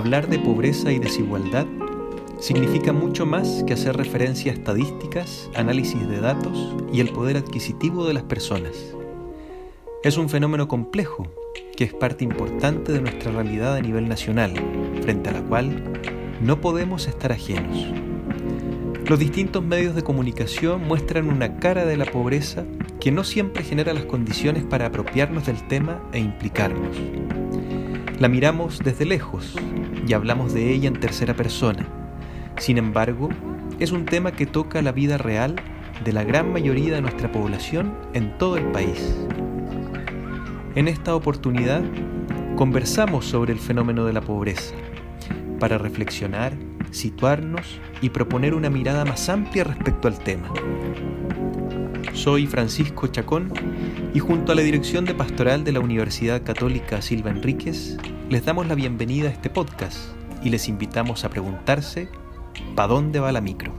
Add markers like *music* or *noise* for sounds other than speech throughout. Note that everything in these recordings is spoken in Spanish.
Hablar de pobreza y desigualdad significa mucho más que hacer referencia a estadísticas, análisis de datos y el poder adquisitivo de las personas. Es un fenómeno complejo que es parte importante de nuestra realidad a nivel nacional, frente a la cual no podemos estar ajenos. Los distintos medios de comunicación muestran una cara de la pobreza que no siempre genera las condiciones para apropiarnos del tema e implicarnos. La miramos desde lejos y hablamos de ella en tercera persona. Sin embargo, es un tema que toca la vida real de la gran mayoría de nuestra población en todo el país. En esta oportunidad, conversamos sobre el fenómeno de la pobreza, para reflexionar, situarnos y proponer una mirada más amplia respecto al tema. Soy Francisco Chacón y junto a la Dirección de Pastoral de la Universidad Católica Silva Enríquez les damos la bienvenida a este podcast y les invitamos a preguntarse ¿para dónde va la micro?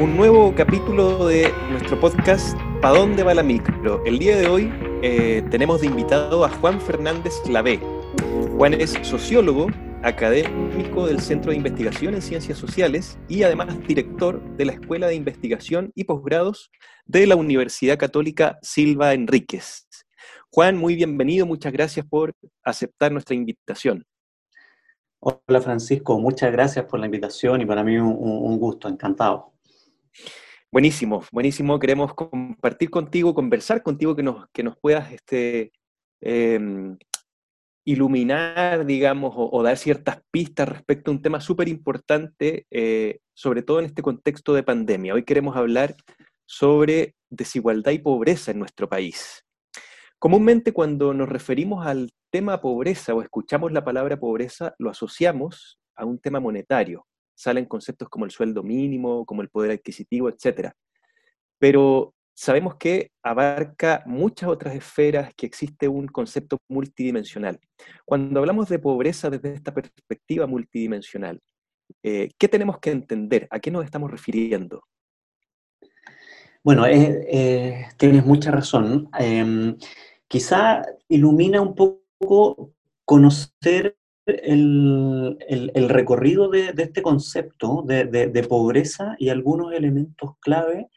Un nuevo capítulo de nuestro podcast ¿Para dónde va la micro? El día de hoy eh, tenemos de invitado a Juan Fernández Lavé. Juan es sociólogo, académico del Centro de Investigación en Ciencias Sociales y además director de la Escuela de Investigación y Posgrados de la Universidad Católica Silva Enríquez. Juan, muy bienvenido, muchas gracias por aceptar nuestra invitación. Hola Francisco, muchas gracias por la invitación y para mí un gusto, encantado. Buenísimo, buenísimo. Queremos compartir contigo, conversar contigo, que nos, que nos puedas este, em, iluminar, digamos, o, dar ciertas pistas respecto a un tema súper importante, eh, sobre todo en este contexto de pandemia. Hoy queremos hablar sobre desigualdad y pobreza en nuestro país. Comúnmente cuando nos referimos al tema pobreza o escuchamos la palabra pobreza, lo asociamos a un tema monetario, salen conceptos como el sueldo mínimo, como el poder adquisitivo, etc. Pero sabemos que abarca muchas otras esferas, que existe un concepto multidimensional. Cuando hablamos de pobreza desde esta perspectiva multidimensional, eh, ¿qué tenemos que entender? ¿A qué nos estamos refiriendo? Bueno, eh, eh, tienes mucha razón. Em, quizá ilumina un poco conocer el, recorrido de, este concepto de, pobreza y algunos elementos clave,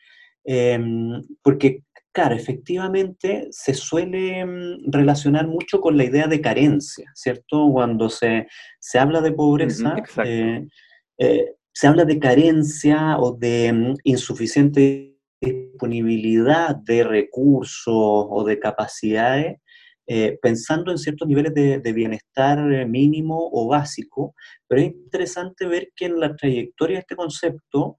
em, porque, claro, efectivamente se suele em, relacionar mucho con la idea de carencia, ¿cierto? Cuando se, habla de pobreza, eh, eh, se habla de carencia o de em, insuficiente disponibilidad de recursos o de capacidades eh, pensando en ciertos niveles de, bienestar eh, mínimo o básico, pero es interesante ver que en la trayectoria de este concepto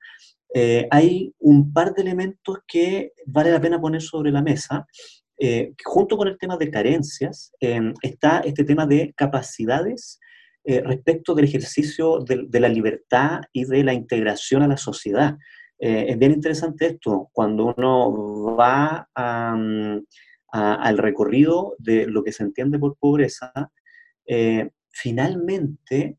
eh, hay un par de elementos que vale la pena poner sobre la mesa. junto con el tema de carencias, está este tema de capacidades respecto del ejercicio de, la libertad y de la integración a la sociedad. es bien interesante esto, cuando uno va a, mm, al recorrido de lo que se entiende por pobreza, eh, finalmente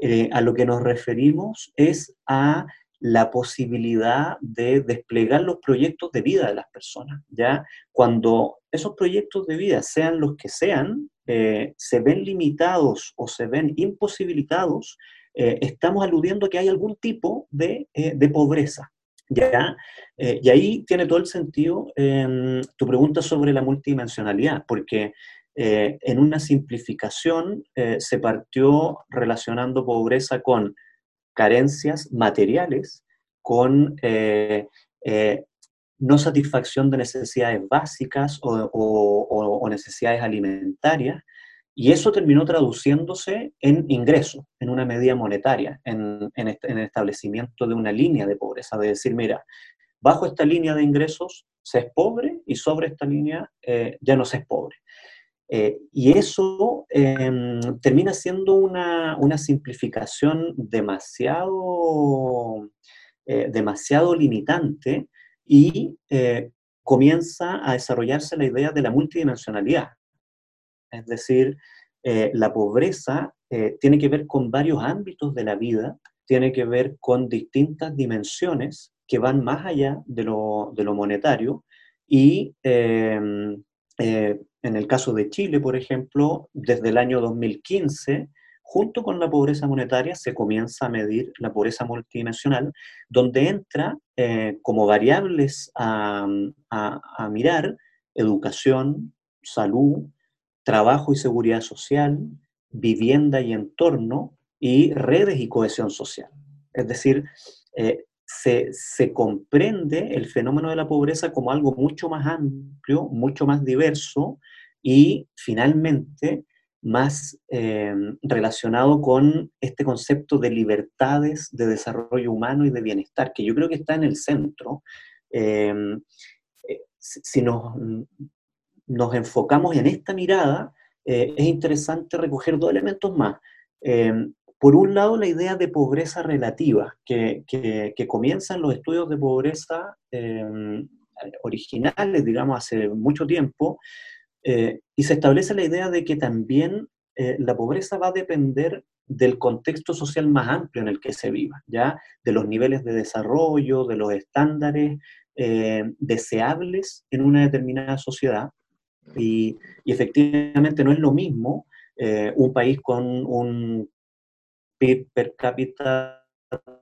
eh, a lo que nos referimos es a la posibilidad de desplegar los proyectos de vida de las personas. ¿ya? Cuando esos proyectos de vida, sean los que sean, eh, se ven limitados o se ven imposibilitados, estamos aludiendo que hay algún tipo de, de pobreza. ¿ya? Eh, y ahí tiene todo el sentido em, tu pregunta sobre la multidimensionalidad, porque eh, en una simplificación eh, se partió relacionando pobreza con carencias materiales, con no satisfacción de necesidades básicas o necesidades alimentarias, y eso terminó traduciéndose en ingreso, en una medida monetaria, en, el establecimiento de una línea de pobreza, de decir, mira, bajo esta línea de ingresos se es pobre y sobre esta línea eh, ya no se es pobre. Eh, y eso em, termina siendo una, simplificación demasiado, eh, demasiado limitante y comienza a desarrollarse la idea de la multidimensionalidad, es decir, eh, la pobreza eh, tiene que ver con varios ámbitos de la vida tiene que ver con distintas dimensiones que van más allá de lo, monetario y em, eh, en el caso de Chile, por ejemplo, desde el año 2015, junto con la pobreza monetaria, se comienza a medir la pobreza multidimensional, donde entra eh, como variables a, a mirar educación, salud, trabajo y seguridad social, vivienda y entorno, y redes y cohesión social. Es decir, eh, se, comprende el fenómeno de la pobreza como algo mucho más amplio, mucho más diverso y finalmente más eh, relacionado con este concepto de libertades, de desarrollo humano y de bienestar, que yo creo que está en el centro. Eh, si nos, nos, enfocamos en esta mirada, es interesante recoger dos elementos más. Por un lado, la idea de pobreza relativa, que, que, comienza en los estudios de pobreza em, originales, digamos, hace mucho tiempo, eh, y se establece la idea de que también eh, la pobreza va a depender del contexto social más amplio en el que se viva, ¿ya? De los niveles de desarrollo, de los estándares eh, deseables en una determinada sociedad. Y, y, efectivamente no es lo mismo un país con un per cápita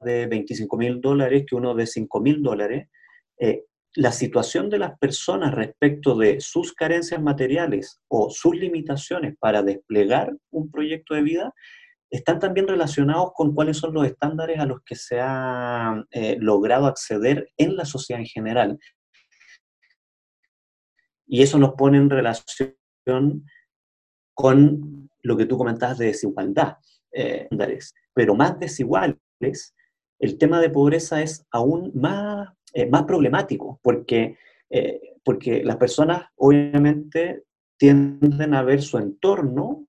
de 25 mil dólares que uno de 5 mil dólares, eh, la situación de las personas respecto de sus carencias materiales o sus limitaciones para desplegar un proyecto de vida están también relacionados con cuáles son los estándares a los que se ha eh, logrado acceder en la sociedad en general. Y eso nos pone en relación con lo que tú comentabas de desigualdad eh, pero más desiguales, el tema de pobreza es aún más, eh, más problemático, porque, eh, porque las personas obviamente tienden a ver su entorno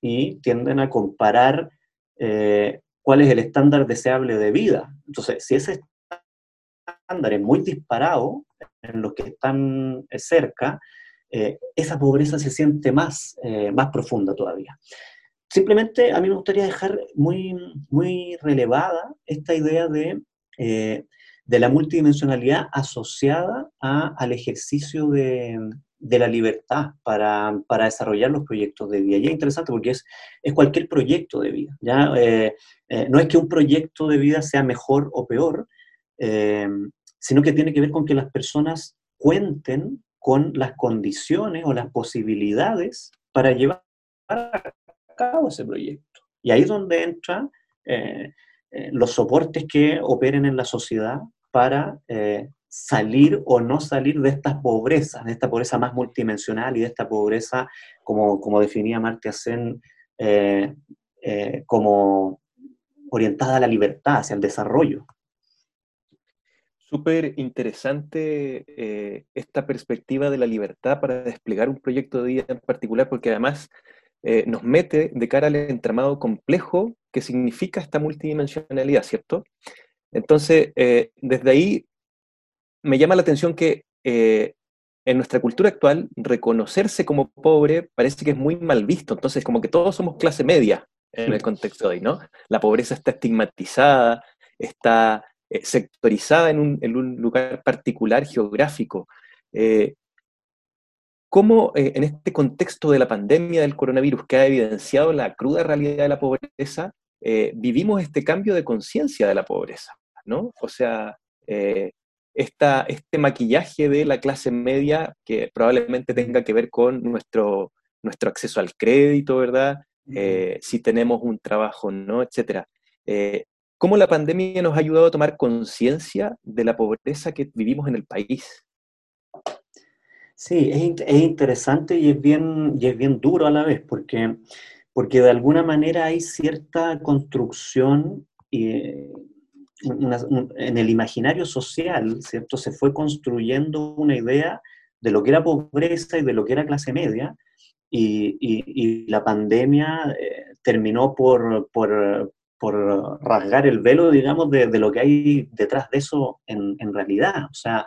y tienden a comparar eh, cuál es el estándar deseable de vida. Entonces, si ese estándar es muy disparado en los que están cerca, esa pobreza se siente más, más profunda todavía. Simplemente a mí me gustaría dejar muy, muy relevada esta idea de, eh, de la multidimensionalidad asociada al ejercicio de, de la libertad para, para, desarrollar los proyectos de vida. Y es interesante porque es, es cualquier proyecto de vida. ¿ya? Eh, eh, no es que un proyecto de vida sea mejor o peor, sino que tiene que ver con que las personas cuenten con las condiciones o las posibilidades para llevar a cabo ese proyecto. Y ahí es donde entran eh, eh, los soportes que operen en la sociedad para eh, salir o no salir de estas pobrezas, de esta pobreza más multidimensional y de esta pobreza, como, como definía Martia Sen, como orientada a la libertad, hacia el desarrollo. Súper interesante esta perspectiva de la libertad para desplegar un proyecto de vida en particular, porque además eh, nos mete de cara al entramado complejo que significa esta multidimensionalidad, ¿cierto? Entonces, eh, desde ahí me llama la atención que eh, en nuestra cultura actual reconocerse como pobre parece que es muy mal visto, entonces como que todos somos clase media en el contexto de hoy, ¿no? La pobreza está estigmatizada, está sectorizada en un, en un, lugar particular geográfico. ¿Cómo eh, en este contexto de la pandemia del coronavirus que ha evidenciado la cruda realidad de la pobreza, eh, vivimos este cambio de conciencia de la pobreza? ¿no? O sea, eh, este maquillaje de la clase media que probablemente tenga que ver con nuestro, nuestro acceso al crédito, ¿verdad? si tenemos un trabajo, ¿no? Etcétera. ¿Cómo la pandemia nos ha ayudado a tomar conciencia de la pobreza que vivimos en el país? Sí, es, interesante y es, bien, y es bien duro a la vez, porque, porque de alguna manera hay cierta construcción en el imaginario social, ¿cierto? Se fue construyendo una idea de lo que era pobreza y de lo que era clase media, y, la pandemia eh, terminó por, por, rasgar el velo, digamos, de, lo que hay detrás de eso en, en realidad. O sea,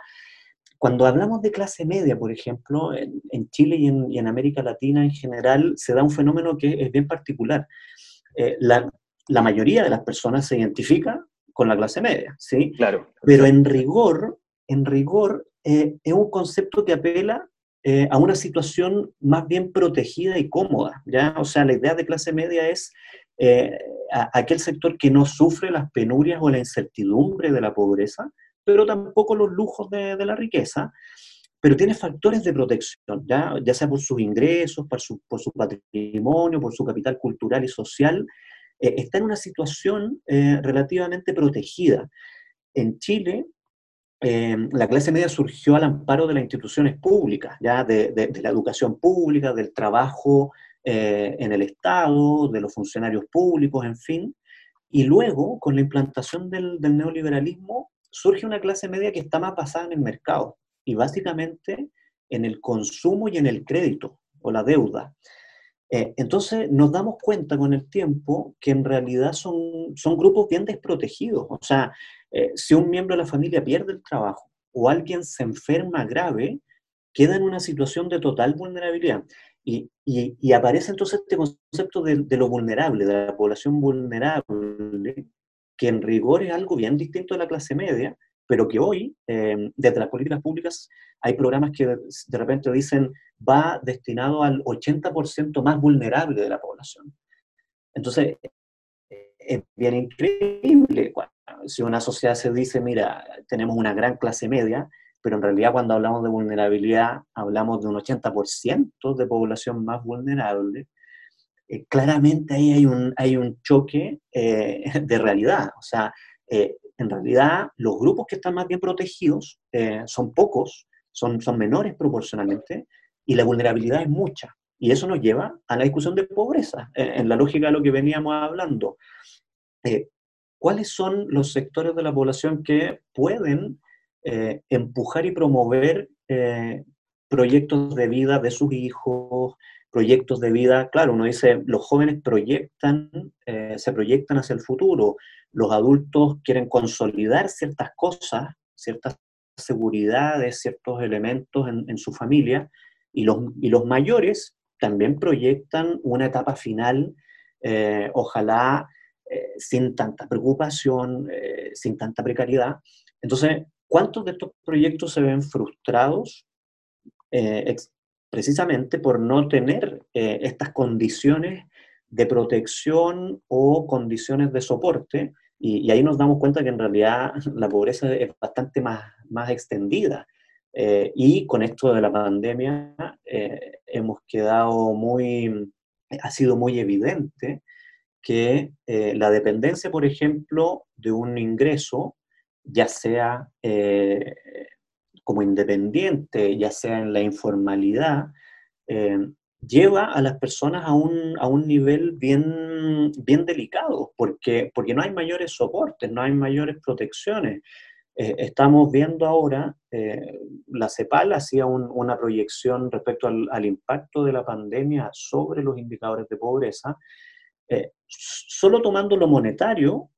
cuando hablamos de clase media, por ejemplo, en, Chile y en, América Latina en general, se da un fenómeno que es bien particular. Eh, la mayoría de las personas se identifica con la clase media, ¿sí? Claro. Pero en rigor, en rigor, eh, es un concepto que apela eh, a una situación más bien protegida y cómoda, ¿ya? O sea, la idea de clase media es eh, aquel sector que no sufre las penurias o la incertidumbre de la pobreza, pero tampoco los lujos de, la riqueza, pero tiene factores de protección, ya, sea por sus ingresos, por su, patrimonio, por su capital cultural y social, eh, está en una situación eh, relativamente protegida. En Chile, la clase media surgió al amparo de las instituciones públicas, ya de, de la educación pública, del trabajo eh, en el Estado, de los funcionarios públicos, en fin. Y luego, con la implantación del, neoliberalismo, surge una clase media que está más basada en el mercado y básicamente en el consumo y en el crédito o la deuda. Eh, entonces nos damos cuenta con el tiempo que en realidad son, son grupos bien desprotegidos. O sea, eh, si un miembro de la familia pierde el trabajo o alguien se enferma grave, queda en una situación de total vulnerabilidad. Y, aparece entonces este concepto de, lo vulnerable, de la población vulnerable, que en rigor es algo bien distinto de la clase media, pero que hoy, em, desde las políticas públicas, hay programas que de, repente dicen va destinado al 80% más vulnerable de la población. Entonces, es bien increíble. Si una sociedad se dice, mira, tenemos una gran clase media, pero en realidad cuando hablamos de vulnerabilidad hablamos de un 80% de población más vulnerable, eh, claramente ahí hay un, hay un choque eh, *laughs* de realidad. O sea, eh, en realidad los grupos que están más bien protegidos son pocos, son, son menores proporcionalmente, y la vulnerabilidad es mucha. Y eso nos lleva a la discusión de pobreza, en la lógica de lo que veníamos hablando. ¿Cuáles son los sectores de la población que pueden empujar y promover proyectos de vida de sus hijos, proyectos de vida, claro, uno dice, los jóvenes proyectan, eh, se proyectan hacia el futuro, los adultos quieren consolidar ciertas cosas, ciertas seguridades, ciertos elementos en, su familia, y los, y los, mayores también proyectan una etapa final, ojalá sin tanta preocupación, sin tanta precariedad. Entonces, ¿Cuántos de estos proyectos se ven frustrados eh, precisamente por no tener eh, estas condiciones de protección o condiciones de soporte? Y, ahí nos damos cuenta que en realidad la pobreza es bastante más, más extendida. Eh, y con esto de la pandemia hemos quedado muy, ha sido muy evidente que la dependencia, por ejemplo, de un ingreso ya sea eh, como independiente, ya sea en la informalidad, eh, lleva a las personas a un, a un nivel bien, bien delicado, porque, porque no hay mayores soportes, no hay mayores protecciones. Eh, estamos viendo ahora, la CEPAL hacía una proyección respecto al, al, impacto de la pandemia sobre los indicadores de pobreza. solo tomando lo monetario,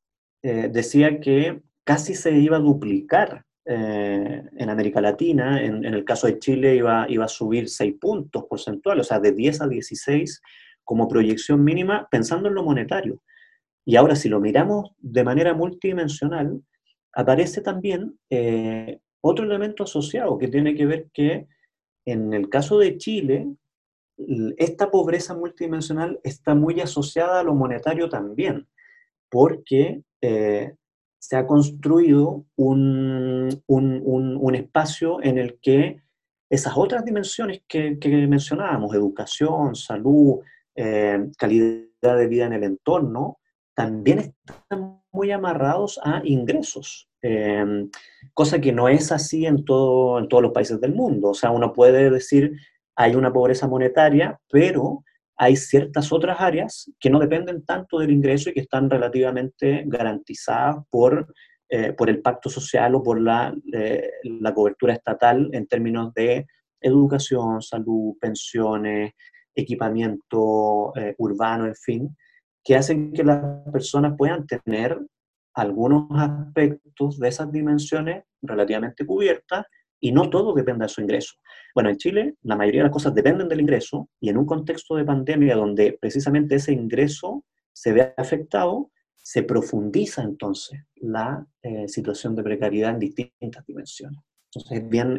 decía que casi se iba a duplicar eh, en América Latina. En, el caso de Chile iba, iba a subir 6 puntos porcentuales, o sea, de 10 a 16 como proyección mínima, pensando en lo monetario. Y ahora, si lo miramos de manera multidimensional, aparece también eh, otro elemento asociado que tiene que ver que en el caso de Chile, esta pobreza multidimensional está muy asociada a lo monetario también, porque eh, se ha construido un, espacio en el que esas otras dimensiones que, mencionábamos, educación, salud, eh, calidad de vida en el entorno, también están muy amarrados a ingresos, eh, cosa que no es así en, todo, en todos los países del mundo. O sea, uno puede decir, hay una pobreza monetaria, pero hay ciertas otras áreas que no dependen tanto del ingreso y que están relativamente garantizadas por, eh, por el pacto social o por la, eh, la cobertura estatal en términos de educación, salud, pensiones, equipamiento eh, urbano, en fin, que hacen que las personas puedan tener algunos aspectos de esas dimensiones relativamente cubiertas y no todo depende de su ingreso. Bueno, en Chile la mayoría de las cosas dependen del ingreso y en un contexto de pandemia donde precisamente ese ingreso se ve afectado, se profundiza entonces la eh, situación de precariedad en distintas dimensiones. Entonces es bien,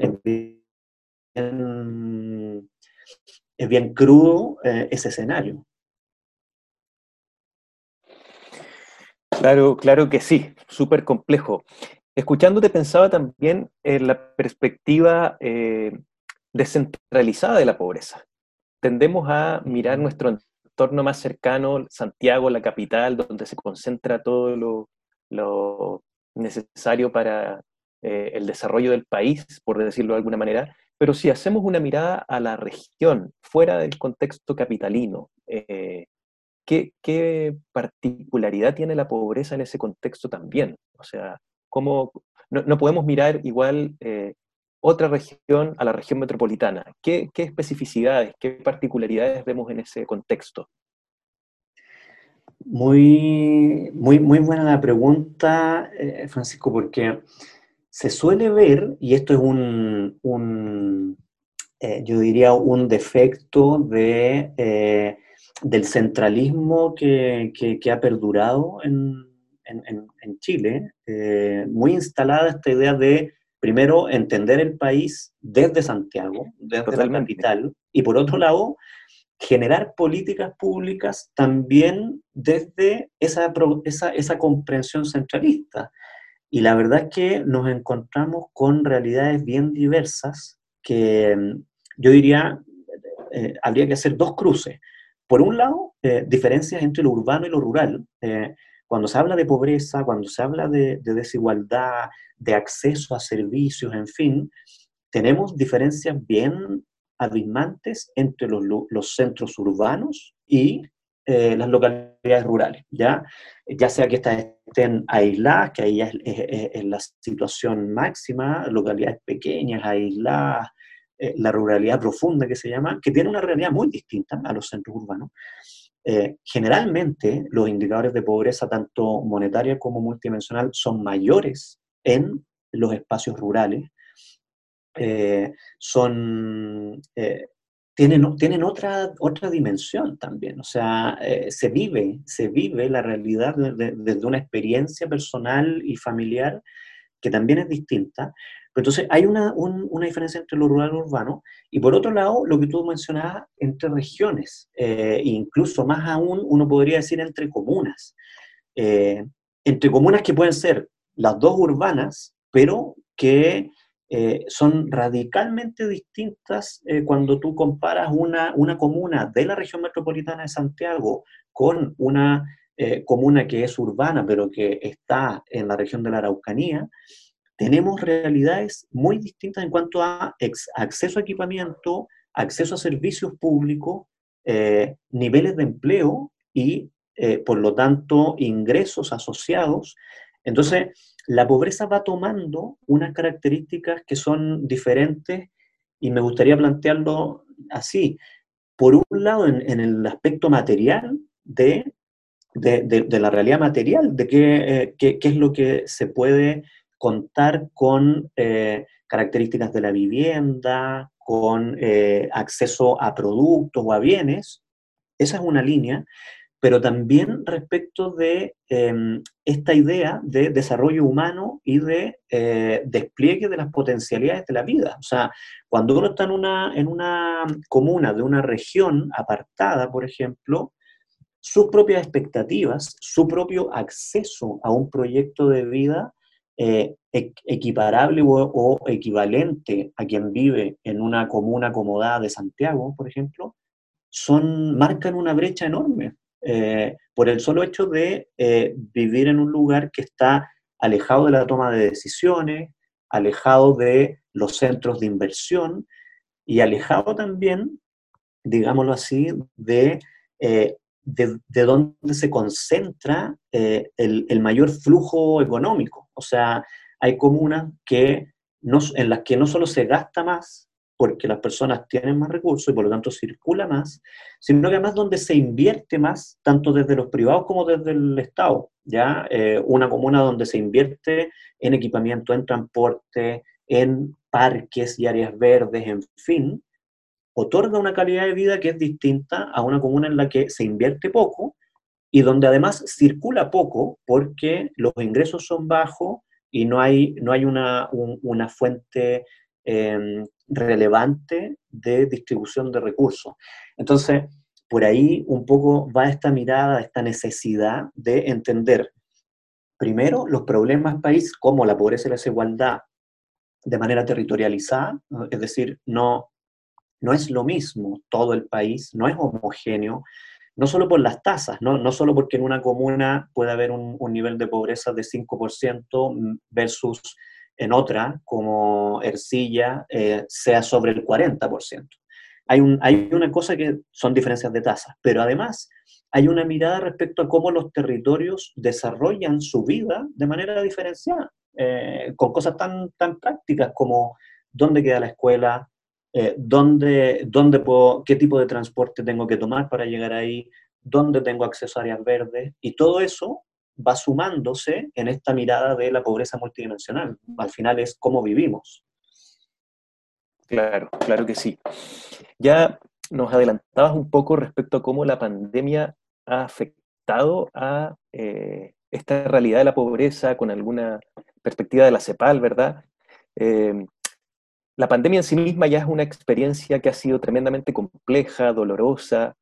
es bien, crudo eh, ese escenario. Claro, claro que sí, súper complejo. Escuchándote pensaba también en la perspectiva eh, descentralizada de la pobreza. Tendemos a mirar nuestro entorno más cercano, Santiago, la capital, donde se concentra todo lo, necesario para eh, el desarrollo del país, por decirlo de alguna manera, pero si hacemos una mirada a la región, fuera del contexto capitalino, eh, ¿qué, particularidad tiene la pobreza en ese contexto también? O sea, ¿cómo, no, podemos mirar igual eh, otra región a la región metropolitana. ¿Qué, especificidades, qué particularidades vemos en ese contexto? Muy, muy, muy buena la pregunta, eh, Francisco, porque se suele ver, y esto es un, eh, yo diría, un defecto de, del centralismo que, ha perdurado en, en Chile, muy instalada esta idea de primero, entender el país desde Santiago, desde la capital, y por otro lado, generar políticas públicas también desde esa, esa, comprensión centralista. Y la verdad es que nos encontramos con realidades bien diversas que mm, yo diría, eh, habría que hacer dos cruces. Por un lado, eh, diferencias entre lo urbano y lo rural. Eh, cuando se habla de pobreza, cuando se habla de, desigualdad, de acceso a servicios, en fin, tenemos diferencias bien abismantes entre los, centros urbanos y eh, las localidades rurales, ¿ya? ya sea que estas estén aisladas, que ahí es, es, la situación máxima, localidades pequeñas, aisladas, eh, la ruralidad profunda que se llama, que tiene una realidad muy distinta a los centros urbanos. Eh, generalmente los indicadores de pobreza, tanto monetaria como multidimensional, son mayores en los espacios rurales. Eh, son, eh, tienen, tienen otra, otra dimensión también, o sea, se, vive, se vive la realidad desde una experiencia personal y familiar que también es distinta, entonces, hay una, diferencia entre lo rural y lo urbano, y por otro lado, lo que tú mencionabas, entre regiones, eh, incluso más aún, uno podría decir entre comunas. Eh, entre comunas que pueden ser las dos urbanas, pero que eh, son radicalmente distintas cuando tú comparas una, una comuna de la región metropolitana de Santiago con una comuna que es urbana, pero que está en la región de la Araucanía, tenemos realidades muy distintas en cuanto a acceso a equipamiento, acceso a servicios públicos, eh, niveles de empleo y, eh, por lo tanto, ingresos asociados. Entonces, la pobreza va tomando unas características que son diferentes y me gustaría plantearlo así. Por un lado, en, el aspecto material de, de, la realidad material, de qué, eh, qué es lo que se puede contar con eh, características de la vivienda, con eh, acceso a productos o a bienes. Esa es una línea, pero también respecto de em, esta idea de desarrollo humano y de eh, despliegue de las potencialidades de la vida. O sea, cuando uno está en una, en una comuna de una región apartada, por ejemplo, sus propias expectativas, su propio acceso a un proyecto de vida eh, equiparable o, equivalente a quien vive en una comuna acomodada de Santiago, por ejemplo, son, marcan una brecha enorme eh, por el solo hecho de eh, vivir en un lugar que está alejado de la toma de decisiones, alejado de los centros de inversión y alejado también, digámoslo así, de de, de dónde se concentra el, el, mayor flujo económico. O sea, hay comunas que no, en las que no solo se gasta más, porque las personas tienen más recursos y por lo tanto circula más, sino que además donde se invierte más, tanto desde los privados como desde el Estado. ¿ya? Eh, una comuna donde se invierte en equipamiento, en transporte, en parques y áreas verdes, en fin, otorga una calidad de vida que es distinta a una comuna en la que se invierte poco, y donde además circula poco porque los ingresos son bajos y no hay, no hay una, una fuente em, relevante de distribución de recursos. Entonces, por ahí un poco va esta mirada, esta necesidad de entender, primero, los problemas país, como la pobreza y la desigualdad, de manera territorializada, es decir, no, no es lo mismo todo el país, no es homogéneo, no solo por las tasas, no, no solo porque en una comuna puede haber un, nivel de pobreza de 5% versus en otra, como Ercilla, eh, sea sobre el 40%. Hay, un, hay una cosa que son diferencias de tasas, pero además hay una mirada respecto a cómo los territorios desarrollan su vida de manera diferenciada, eh, con cosas tan, tan prácticas como dónde queda la escuela, eh, dónde, dónde puedo, qué tipo de transporte tengo que tomar para llegar ahí, dónde tengo acceso a áreas verdes, y todo eso va sumándose en esta mirada de la pobreza multidimensional. Al final es cómo vivimos. Claro, claro que sí. Ya nos adelantabas un poco respecto a cómo la pandemia ha afectado a eh, esta realidad de la pobreza con alguna perspectiva de la CEPAL, ¿verdad? Eh, la pandemia en sí misma ya es una experiencia que ha sido tremendamente compleja, dolorosa.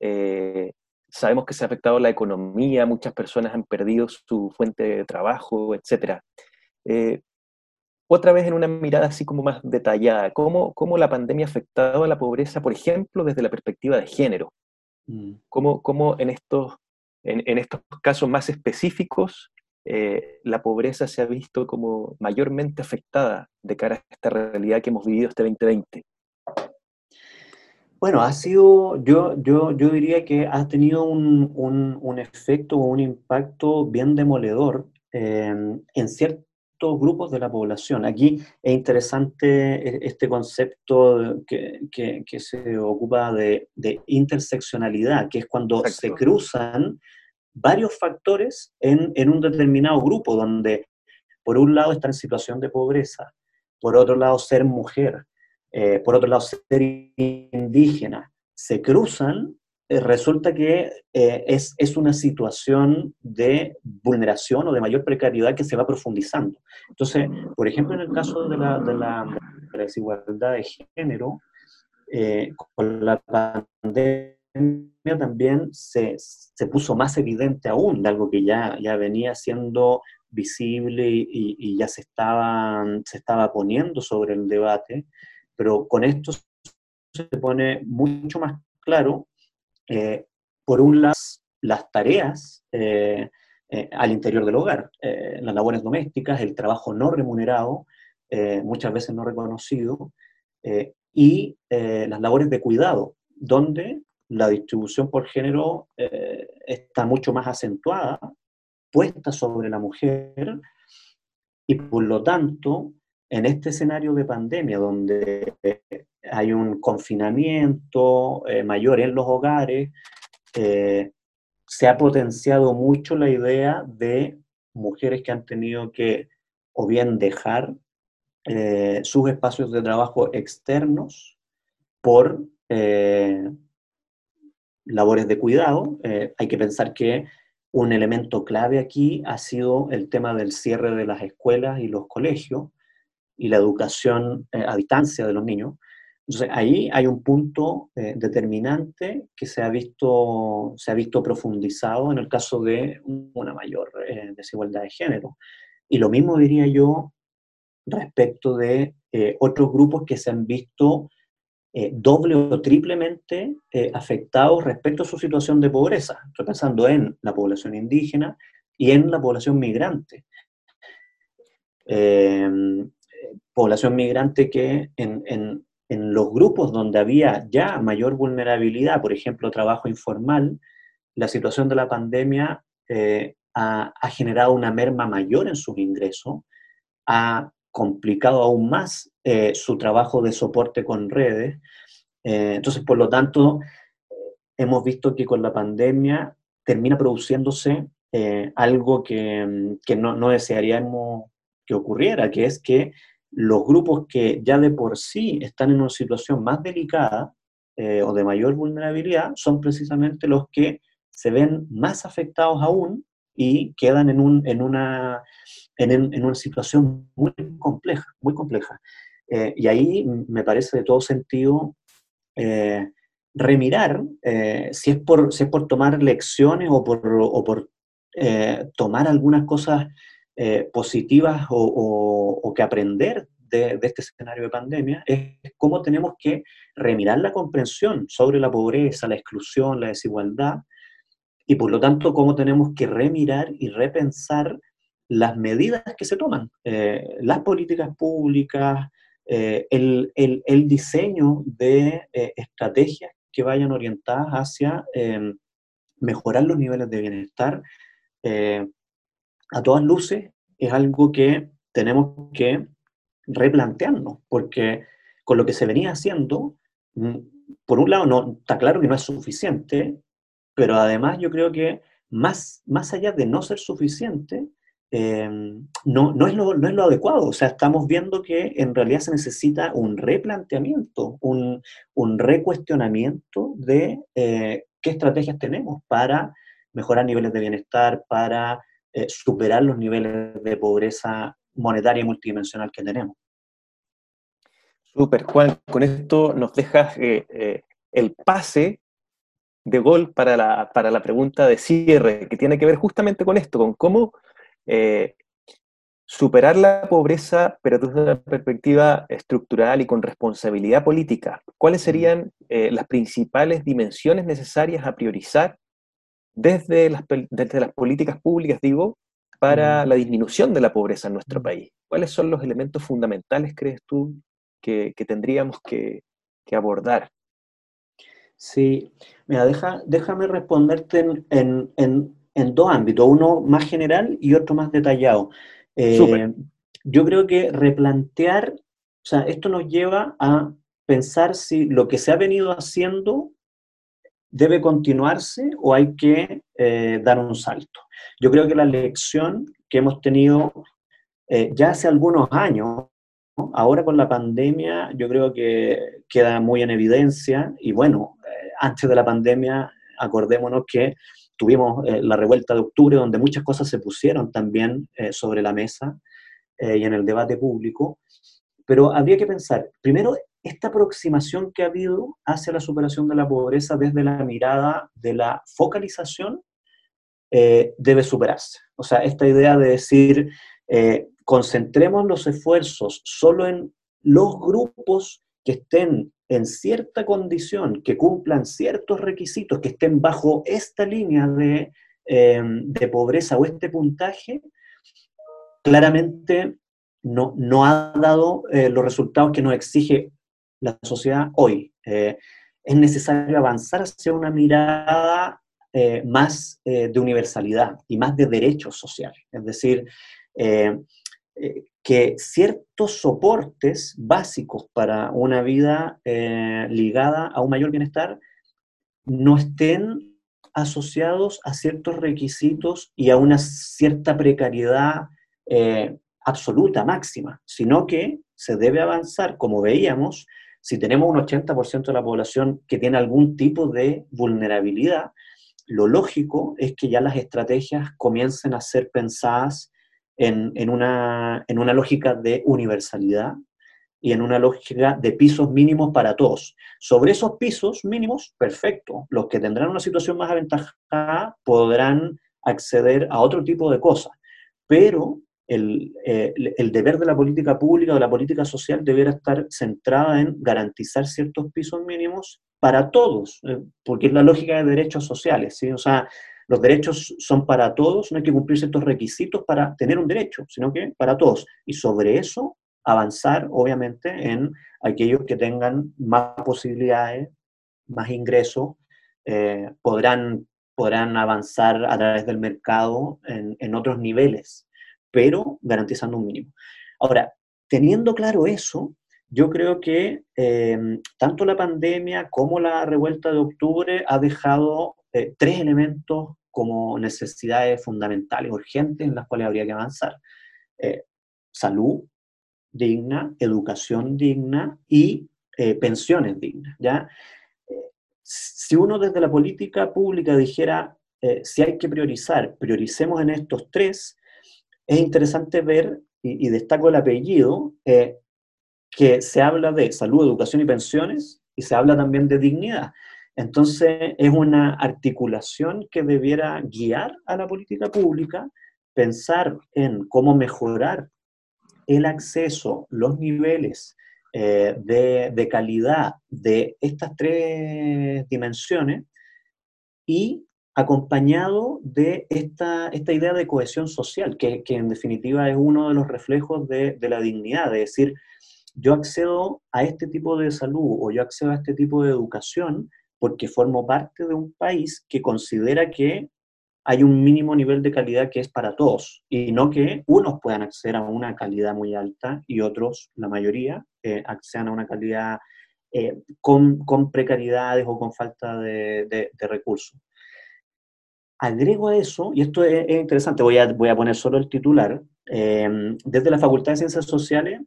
Eh, sabemos que se ha afectado la economía, muchas personas han perdido su fuente de trabajo, etc. Eh, otra vez en una mirada así como más detallada, ¿cómo, cómo la pandemia ha afectado a la pobreza, por ejemplo, desde la perspectiva de género? Mm. ¿Cómo, cómo en, estos, en, en estos casos más específicos eh, la pobreza se ha visto como mayormente afectada de cara a esta realidad que hemos vivido este 2020? Bueno, ha sido, yo, yo, yo diría que ha tenido un, un, efecto o un impacto bien demoledor en ciertos grupos de la población. Aquí es interesante e, este concepto que, que, se ocupa de, de, interseccionalidad, que es cuando se cruzan varios factores en, un determinado grupo, donde por un lado estar en situación de pobreza, por otro lado ser mujer, eh, por otro lado ser indígena, se cruzan, eh, resulta que eh, es, es, una situación de vulneración o de mayor precariedad que se va profundizando. Entonces, por ejemplo, en el caso de la, de la, desigualdad de género, con la pandemia, también se, se, puso más evidente aún de algo que ya, ya venía siendo visible y, ya se estaba, se estaba poniendo sobre el debate, pero con esto se pone mucho más claro, eh, por un lado, las tareas eh, eh, al interior del hogar, las labores domésticas, el trabajo no remunerado, muchas veces no reconocido, y las labores de cuidado, donde la distribución por género eh, está mucho más acentuada, puesta sobre la mujer, y por lo tanto, en este escenario de pandemia, donde hay un confinamiento eh, mayor en los hogares, eh, se ha potenciado mucho la idea de mujeres que han tenido que o bien dejar sus espacios de trabajo externos por labores de cuidado. Eh, hay que pensar que un elemento clave aquí ha sido el tema del cierre de las escuelas y los colegios y la educación eh, a distancia de los niños. Entonces, ahí hay un punto eh, determinante que se ha, visto, se ha visto profundizado en el caso de una mayor desigualdad de género. Y lo mismo diría yo respecto de otros grupos que se han visto eh, doble o triplemente eh, afectados respecto a su situación de pobreza. Estoy pensando en la población indígena y en la población migrante. Em, población migrante que en, en, en, los grupos donde había ya mayor vulnerabilidad, por ejemplo, trabajo informal, la situación de la pandemia eh, ha, ha, generado una merma mayor en sus ingresos, ha complicado aún más eh, su trabajo de soporte con redes. Eh, entonces, por lo tanto, hemos visto que con la pandemia termina produciéndose eh, algo que, que no, no, desearíamos que ocurriera, que es que los grupos que ya de por sí están en una situación más delicada o de mayor vulnerabilidad son precisamente los que se ven más afectados aún y quedan en, un, en, una, en, una situación muy compleja, muy compleja. Eh, y ahí me parece de todo sentido eh, remirar eh, si, es por, si es por tomar lecciones o por, o por tomar algunas cosas positivas o, o, que aprender de, de, este escenario de pandemia, es cómo tenemos que remirar la comprensión sobre la pobreza, la exclusión, la desigualdad, y por lo tanto cómo tenemos que remirar y repensar las medidas que se toman, las políticas públicas, eh, el, el, diseño de eh, estrategias que vayan orientadas hacia em, mejorar los niveles de bienestar. a todas luces es algo que tenemos que replantearnos, porque con lo que se venía haciendo, mm, por un lado, no, está claro que no es suficiente, pero además yo creo que más, más allá de no ser suficiente, eh, no, no, es lo, no, es lo, adecuado. O sea, estamos viendo que en realidad se necesita un replanteamiento, un, un recuestionamiento de eh, qué estrategias tenemos para mejorar niveles de bienestar, para eh, superar los niveles de pobreza monetaria multidimensional que tenemos. Súper, Juan, con esto nos dejas el pase de gol para la, para la pregunta de cierre, que tiene que ver justamente con esto, con cómo eh, superar la pobreza, pero desde una perspectiva estructural y con responsabilidad política. ¿Cuáles serían eh, las principales dimensiones necesarias a priorizar desde las, desde las políticas públicas, digo, para la disminución de la pobreza en nuestro país? ¿Cuáles son los elementos fundamentales, crees tú, que, tendríamos que, que abordar? Sí, mira, deja, déjame responderte en, dos ámbitos, uno más general y otro más detallado. Eh, yo creo que replantear, o sea, esto nos lleva a pensar si lo que se ha venido haciendo debe continuarse o hay que eh, dar un salto. Yo creo que la lección que hemos tenido eh, ya hace algunos años, ahora con la pandemia, yo creo que queda muy en evidencia y bueno, antes de la pandemia, acordémonos que tuvimos eh, la revuelta de octubre, donde muchas cosas se pusieron también eh, sobre la mesa eh, y en el debate público, pero habría que pensar, primero, esta aproximación que ha habido hacia la superación de la pobreza desde la mirada de la focalización debe superarse. O sea, esta idea de decir, concentremos los esfuerzos solo en los grupos que estén en cierta condición, que cumplan ciertos requisitos, que estén bajo esta línea de, em, pobreza o este puntaje, claramente no, no ha dado eh, los resultados que nos exige la sociedad hoy. Eh, es necesario avanzar hacia una mirada eh, más de universalidad y más de derechos sociales. Es decir, que ciertos soportes básicos para una vida eh, ligada a un mayor bienestar no estén asociados a ciertos requisitos y a una cierta precariedad eh, absoluta, máxima, sino que se debe avanzar, como veíamos, si tenemos un 80% de la población que tiene algún tipo de vulnerabilidad, lo lógico es que ya las estrategias comiencen a ser pensadas en, una, en una lógica de universalidad y en una lógica de pisos mínimos para todos. Sobre esos pisos mínimos, perfecto. Los que tendrán una situación más aventajada podrán acceder a otro tipo de cosas. Pero el, eh, el, deber de la política pública o de la política social debiera estar centrada en garantizar ciertos pisos mínimos para todos, eh, porque es la lógica de derechos sociales. ¿sí? O sea, los derechos son para todos, no hay que cumplir ciertos requisitos para tener un derecho, sino que para todos. Y sobre eso avanzar, obviamente, en aquellos que tengan más posibilidades, más ingresos, eh, podrán, podrán avanzar a través del mercado en, otros niveles, pero garantizando un mínimo. Ahora, teniendo claro eso, yo creo que eh, tanto la pandemia como la revuelta de octubre ha dejado eh, tres elementos como necesidades fundamentales, urgentes, en las cuales habría que avanzar. Eh, salud digna, educación digna y eh, pensiones dignas. ¿ya? si uno desde la política pública dijera, eh, si hay que priorizar, prioricemos en estos tres, es interesante ver, y, destaco el apellido, eh, que se habla de salud, educación y pensiones, y se habla también de dignidad. Entonces, es una articulación que debiera guiar a la política pública, pensar en cómo mejorar el acceso, los niveles eh, de, calidad de estas tres dimensiones y acompañado de esta, esta idea de cohesión social, que, en definitiva es uno de los reflejos de, de la dignidad, de decir, yo accedo a este tipo de salud o yo accedo a este tipo de educación porque formo parte de un país que considera que hay un mínimo nivel de calidad que es para todos y no que unos puedan acceder a una calidad muy alta y otros, la mayoría, eh, accedan a una calidad eh, con, con, precariedades o con falta de, recursos. Agrego a eso, y esto es, interesante, voy a, voy a, poner solo el titular, eh, desde la Facultad de Ciencias Sociales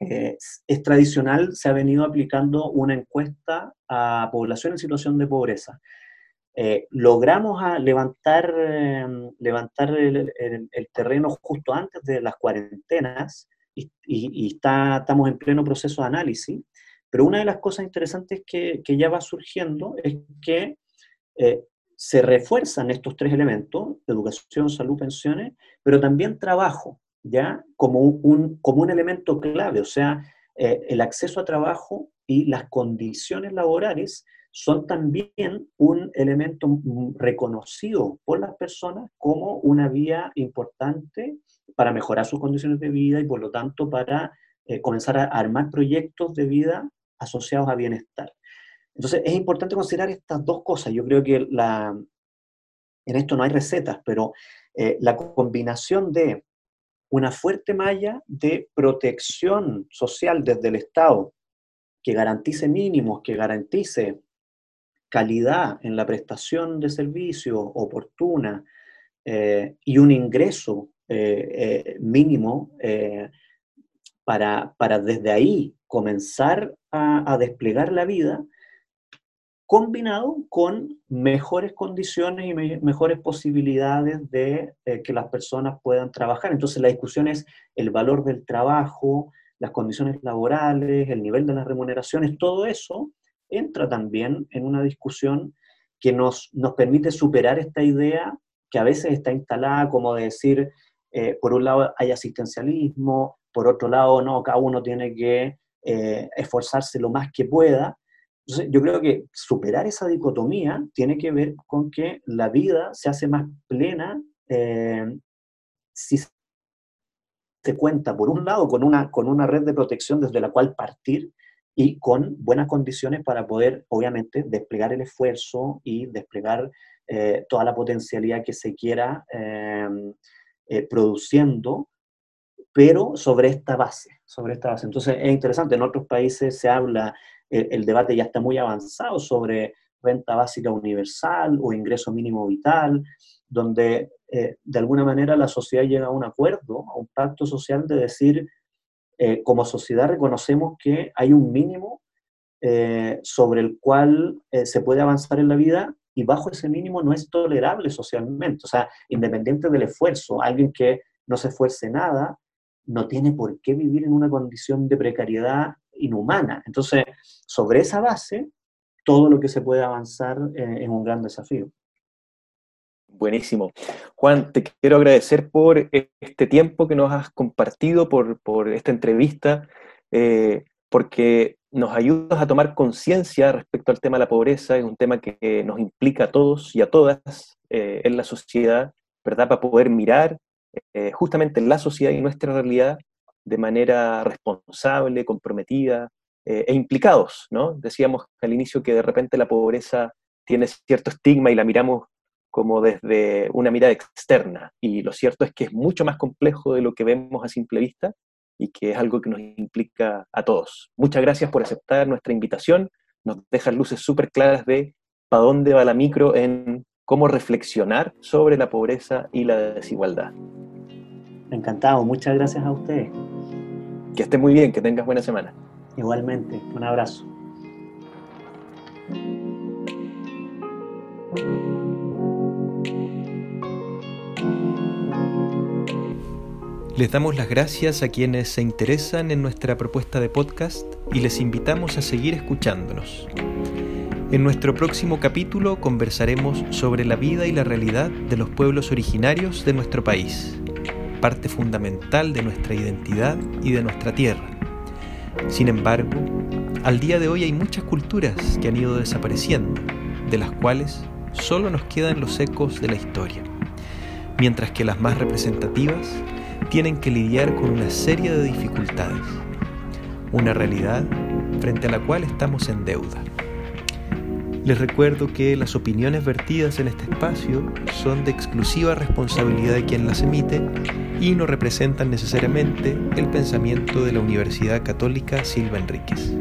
es tradicional, se ha venido aplicando una encuesta a población en situación de pobreza. Eh, logramos a levantar, em, levantar el, terreno justo antes de las cuarentenas y, está, estamos en pleno proceso de análisis, pero una de las cosas interesantes que, que ya va surgiendo es que eh, se refuerzan estos tres elementos, educación, salud, pensiones, pero también trabajo. ¿Ya? Como un, como un elemento clave, o sea, eh, el acceso a trabajo y las condiciones laborales son también un elemento reconocido por las personas como una vía importante para mejorar sus condiciones de vida y por lo tanto para eh, comenzar a armar proyectos de vida asociados a bienestar. Entonces es importante considerar estas dos cosas. Yo creo que la, en esto no hay recetas, pero eh, la combinación de una fuerte malla de protección social desde el Estado que garantice mínimos, que garantice calidad en la prestación de servicios oportuna eh, y un ingreso eh, eh, mínimo para, para, desde ahí comenzar a desplegar la vida, combinado con mejores condiciones y mejores posibilidades de eh, que las personas puedan trabajar. Entonces la discusión es el valor del trabajo, las condiciones laborales, el nivel de las remuneraciones, todo eso entra también en una discusión que nos, nos permite superar esta idea que a veces está instalada como de decir, eh, por un lado hay asistencialismo, por otro lado no, cada uno tiene que eh, esforzarse lo más que pueda, entonces, yo creo que superar esa dicotomía tiene que ver con que la vida se hace más plena eh, si se cuenta, por un lado, con una, con una red de protección desde la cual partir y con buenas condiciones para poder, obviamente, desplegar el esfuerzo y desplegar eh, toda la potencialidad que se quiera eh, produciendo, pero sobre esta base, sobre esta base. Entonces, es interesante, en otros países se habla el, debate ya está muy avanzado sobre renta básica universal o ingreso mínimo vital, donde eh, de alguna manera la sociedad llega a un acuerdo, a un pacto social de decir, eh, como sociedad reconocemos que hay un mínimo eh, sobre el cual se puede avanzar en la vida y bajo ese mínimo no es tolerable socialmente. O sea, independiente del esfuerzo, alguien que no se esfuerce nada no tiene por qué vivir en una condición de precariedad inhumana. Entonces, sobre esa base, todo lo que se puede avanzar eh, es un gran desafío. Buenísimo. Juan, te quiero agradecer por este tiempo que nos has compartido, por, esta entrevista, eh, porque nos ayudas a tomar conciencia respecto al tema de la pobreza. Es un tema que nos implica a todos y a todas eh, en la sociedad, ¿verdad? Para poder mirar justamente la sociedad y nuestra realidad de manera responsable, comprometida eh, e implicados, ¿no? Decíamos al inicio que de repente la pobreza tiene cierto estigma y la miramos como desde una mirada externa, y lo cierto es que es mucho más complejo de lo que vemos a simple vista y que es algo que nos implica a todos. Muchas gracias por aceptar nuestra invitación, nos dejan luces súper claras de para dónde va la micro en cómo reflexionar sobre la pobreza y la desigualdad. Encantado, muchas gracias a ustedes. Que estés muy bien, que tengas buena semana. Igualmente, un abrazo. Les damos las gracias a quienes se interesan en nuestra propuesta de podcast y les invitamos a seguir escuchándonos. En nuestro próximo capítulo conversaremos sobre la vida y la realidad de los pueblos originarios de nuestro país parte fundamental de nuestra identidad y de nuestra tierra. Sin embargo, al día de hoy hay muchas culturas que han ido desapareciendo, de las cuales solo nos quedan los ecos de la historia, mientras que las más representativas tienen que lidiar con una serie de dificultades, una realidad frente a la cual estamos en deuda. Les recuerdo que las opiniones vertidas en este espacio son de exclusiva responsabilidad de quien las emite y no representan necesariamente el pensamiento de la Universidad Católica Silva Enríquez.